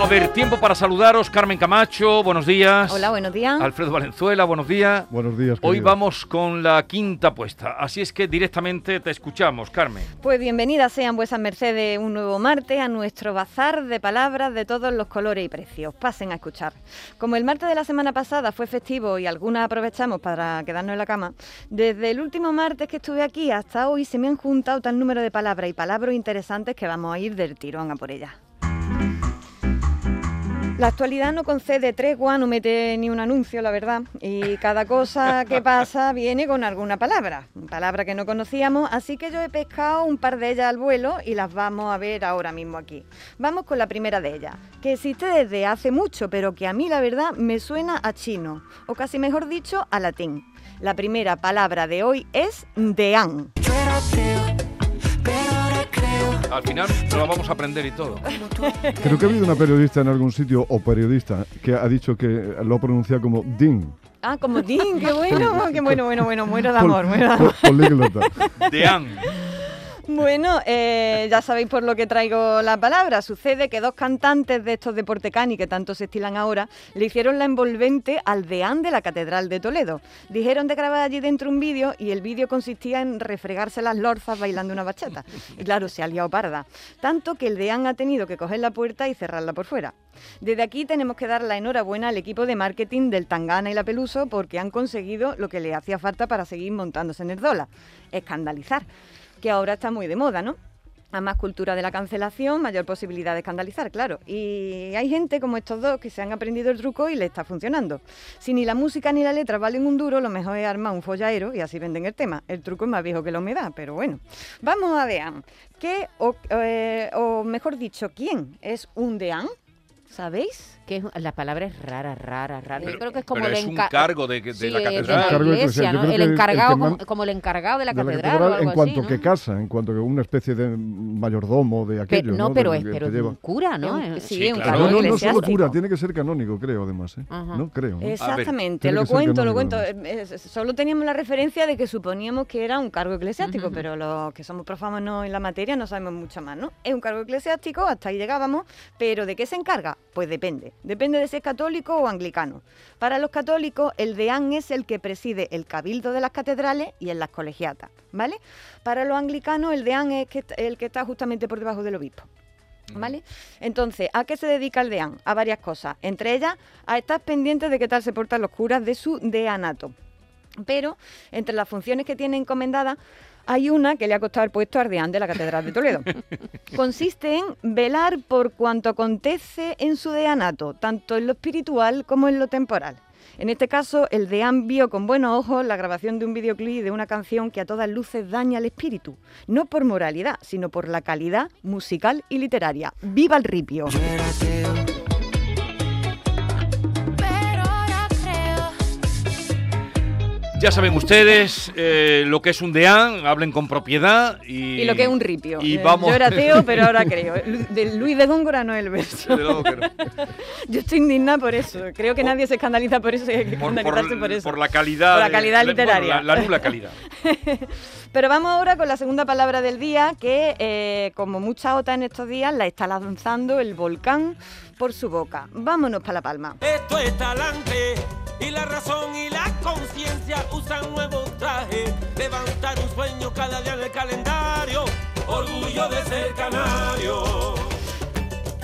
A ver, tiempo para saludaros. Carmen Camacho, buenos días. Hola, buenos días. Alfredo Valenzuela, buenos días. Buenos días. Hoy querido. vamos con la quinta apuesta, así es que directamente te escuchamos, Carmen. Pues bienvenidas sean vuesas mercedes un nuevo martes a nuestro bazar de palabras de todos los colores y precios. Pasen a escuchar. Como el martes de la semana pasada fue festivo y algunas aprovechamos para quedarnos en la cama, desde el último martes que estuve aquí hasta hoy se me han juntado tal número de palabras y palabras interesantes que vamos a ir del tirón a por ellas. La actualidad no concede tregua, no mete ni un anuncio, la verdad. Y cada cosa que pasa viene con alguna palabra, palabra que no conocíamos, así que yo he pescado un par de ellas al vuelo y las vamos a ver ahora mismo aquí. Vamos con la primera de ellas, que existe desde hace mucho, pero que a mí la verdad me suena a chino, o casi mejor dicho, a latín. La primera palabra de hoy es deán. Al final lo vamos a aprender y todo. Creo que ha habido una periodista en algún sitio o periodista que ha dicho que lo ha pronunciado como din. Ah, como din, qué bueno, qué bueno, bueno, bueno, muero de amor, muero de amor. Pol- políglota. Deán. Bueno, eh, ya sabéis por lo que traigo la palabra. Sucede que dos cantantes de estos de Portecani, que tanto se estilan ahora, le hicieron la envolvente al deán de la Catedral de Toledo. Dijeron de grabar allí dentro un vídeo y el vídeo consistía en refregarse las lorzas bailando una bachata. Y claro, se ha liado parda. Tanto que el deán ha tenido que coger la puerta y cerrarla por fuera. Desde aquí tenemos que dar la enhorabuena al equipo de marketing del Tangana y la Peluso porque han conseguido lo que le hacía falta para seguir montándose en el dólar, escandalizar que ahora está muy de moda, ¿no? A más cultura de la cancelación, mayor posibilidad de escandalizar, claro. Y hay gente como estos dos que se han aprendido el truco y le está funcionando. Si ni la música ni la letra valen un duro, lo mejor es armar un follaero y así venden el tema. El truco es más viejo que la humedad, pero bueno. Vamos a Deán. ¿Qué, o, eh, o mejor dicho, quién es un Deán? ¿Sabéis? que es- la palabra es rara, rara, rara. Pero- Yo creo que es como el es un enca- cargo de, de Sí, la catedral. la Cargo iglesia, ¿no? El el encargado, que como, como el encargado de la de catedral, la o catedral algo en cuanto así, que ¿no? casa, en cuanto que una especie de mayordomo de Pe- aquello. no, ¿no? pero De- es, pero un cura, ¿no? Eh, sí, Sí, un claro. No, no, no solo cura, tiene que ser canónico, creo, además. ¿eh? No creo. ¿no? Exactamente, lo cuento, lo cuento. Solo teníamos la referencia de que suponíamos que era un cargo eclesiástico, pero los que somos profanos en la materia no sabemos mucho más, ¿no? Es un cargo eclesiástico, hasta ahí llegábamos, pero ¿de qué se encarga? Pues depende. Depende de si es católico o anglicano. Para los católicos, el deán es el que preside el cabildo de las catedrales y en las colegiatas, ¿vale? Para los anglicanos, el deán es el que está justamente por debajo del obispo. ¿Vale? Entonces, ¿a qué se dedica el deán? A varias cosas. Entre ellas, a estar pendientes de qué tal se portan los curas de su deanato. Pero, entre las funciones que tiene encomendada, hay una que le ha costado el puesto al deán de la Catedral de Toledo. Consiste en velar por cuanto acontece en su deanato, tanto en lo espiritual como en lo temporal. En este caso, el deán vio con buenos ojos la grabación de un videoclip de una canción que a todas luces daña el espíritu, no por moralidad, sino por la calidad musical y literaria. ¡Viva el ripio! Ya saben ustedes eh, lo que es un deán, hablen con propiedad y... Y lo que es un ripio. Y Eh, vamos... Yo era ateo, pero ahora creo. De Luis de Góngora no es el verso. Desde luego que no. Yo estoy indignada por eso. Creo que nadie se escandaliza por eso y hay que Por, escandalizarse por, eso. por la calidad... Por la calidad bueno, literaria. la, la nula calidad. Pero vamos ahora con la segunda palabra del día, que eh, como muchas otras en estos días, la está lanzando el volcán por su boca. Vámonos para La Palma. Esto es talante y la razón y la conciencia usan nuevos trajes. Levantar un sueño cada día en el calendario. Orgullo de ser canario.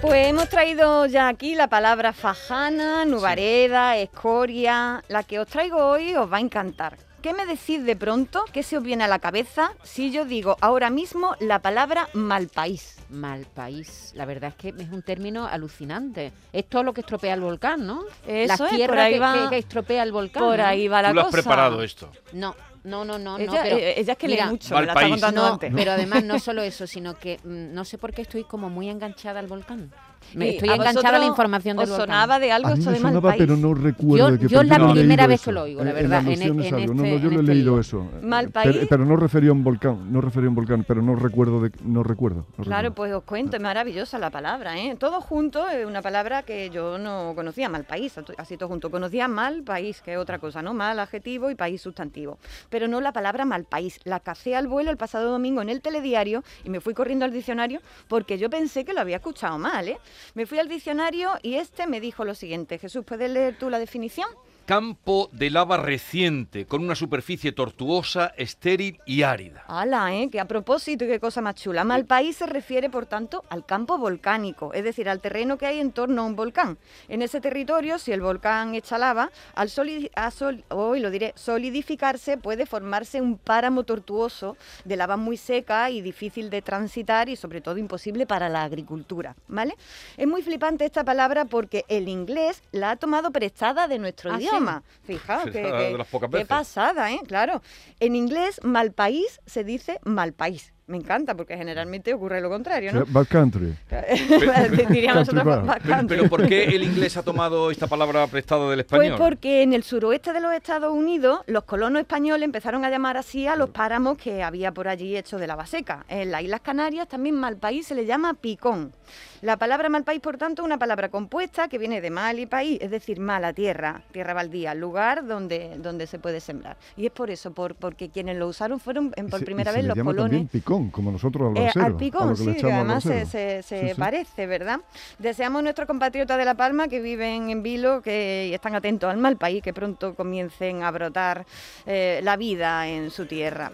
Pues hemos traído ya aquí la palabra fajana, nubareda, escoria. La que os traigo hoy os va a encantar. ¿Qué me decís de pronto? ¿Qué se os viene a la cabeza si yo digo ahora mismo la palabra mal país? Mal país. La verdad es que es un término alucinante. Es todo lo que estropea el volcán, ¿no? Eso la es, tierra por ahí que, va- que- que estropea el volcán. Por ¿no? ahí va la Tú lo has cosa. preparado esto. No, no, no, no. no, Ella, pero, eh, ella es que mira, lee mucho, la está contando No, antes. pero además no solo eso, sino que mm, no sé por qué estoy como muy enganchada al volcán. Me estoy a enganchada a la información del ¿Os volcán. sonaba de algo A mí esto me de mal sonaba, país? pero no recuerdo Yo- de qué yo la no he primera vez eso. que lo oigo, la En- verdad, en alusiones e- en algo. No, no, este- yo en no he este leído lío. eso. ¿Mal Pero, país? pero no refería a un volcán, no refería a un volcán, pero no recuerdo de, no recuerdo. no Claro, recuerdo. pues os cuento, es maravillosa la palabra, ¿eh? Todo junto es una palabra que yo no conocía, mal país, así todo junto. Conocía mal país, que es otra cosa, ¿no? Mal adjetivo y país sustantivo. Pero no la palabra mal país. La cacé al vuelo el pasado domingo en el telediario y me fui corriendo al diccionario porque yo pensé que lo había escuchado mal, ¿eh? Me fui al diccionario y este me dijo lo siguiente. Jesús, ¿puedes leer tú la definición? Campo de lava reciente, con una superficie tortuosa, estéril y árida. ¡Hala, eh! Que a propósito y qué cosa más chula. Mal país se refiere, por tanto, al campo volcánico, es decir, al terreno que hay en torno a un volcán. En ese territorio, si el volcán echa lava, al soli- a sol- hoy lo diré, solidificarse puede formarse un páramo tortuoso de lava muy seca y difícil de transitar y sobre todo imposible para la agricultura, ¿vale? Es muy flipante esta palabra porque el inglés la ha tomado prestada de nuestro ¿sí? idioma. Fijaos que, pasada, ¿eh? Claro. En inglés, mal país se dice mal país. Me encanta porque generalmente ocurre lo contrario, ¿no? Bad country. Diríamos Country nosotros bacán. Pero, pero ¿por qué el inglés ha tomado esta palabra prestada del Pues español? porque en el suroeste de los Estados Unidos los colonos españoles empezaron a llamar así a los páramos que había por allí hechos de lava seca. En las Islas Canarias también Malpaís se le llama picón. La palabra Malpaís, por tanto, es una palabra compuesta que viene de mal y país, es decir, mala tierra, tierra baldía, lugar donde, donde se puede sembrar. Y es por eso, por, porque quienes lo usaron fueron en- Y por se- primera y se vez le los llama colones. también picón, como nosotros al Eh, brasero. al a picón, sí, que al además se, brasero. se- se Sí, sí. parece, ¿verdad? Deseamos a nuestros compatriotas de La Palma que viven en Vilo que están atentos al mal país, que pronto comiencen a brotar eh, la vida en su tierra.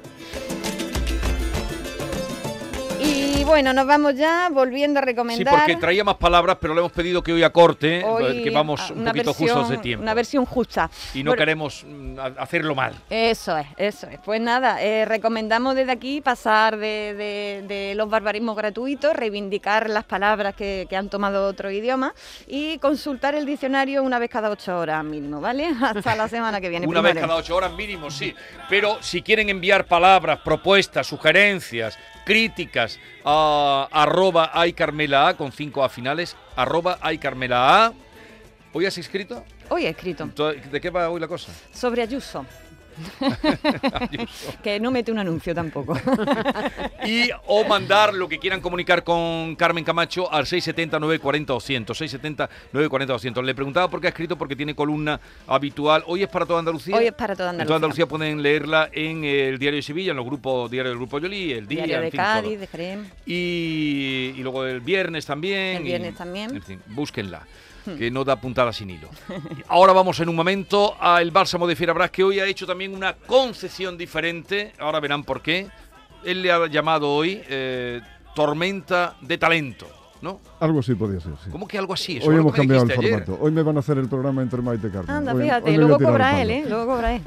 Bueno, nos vamos ya volviendo a Sí, recomendar. porque traía más palabras, pero le hemos pedido que hoy acorte, hoy que vamos un poquito versión- justos de tiempo. Una versión justa. Y no Bueno, queremos mm, hacerlo mal. Eso es, eso es. Pues nada, eh, recomendamos desde aquí pasar de, de- de los barbarismos gratuitos, reivindicar las palabras que, que han tomado otro idioma y consultar el diccionario una vez cada ocho horas mínimo, ¿vale? Hasta la semana que viene. Una vez cada ocho horas mínimo, sí. Pero si quieren enviar palabras, propuestas, sugerencias, críticas a arroba iCarmelaA con cinco A finales, arroba iCarmelaA. ¿Hoy has escrito? Hoy he escrito ¿De qué va hoy la cosa? sobre Ayuso. que no mete un anuncio tampoco. y o mandar lo que quieran comunicar con Carmen Camacho al 670 940 200 670 940 200 le preguntaba por qué ha escrito porque tiene columna habitual hoy es para toda Andalucía Hoy es para toda en Andalucía. toda Andalucía pueden leerla en el diario de Sevilla en los grupos diario del grupo Yoli el día Diario en de fin, Cádiz, todo. de Jerez. y, y luego el viernes también El y- viernes también. En fin búsquenla que no da puntada sin hilo. Ahora vamos en un momento al bálsamo de Fierabras, que hoy ha hecho también una concesión diferente. Ahora verán por qué. Él le ha llamado hoy eh, Tormenta de Talento, ¿no? Algo así podía ser, sí. ¿Cómo que algo así? Eso Hoy hemos cambiado el ayer. formato. Hoy me van a hacer el programa entre Maite y Carmen. Anda, Hoy- fíjate, hoy luego cobra él, ¿eh? Luego cobra él.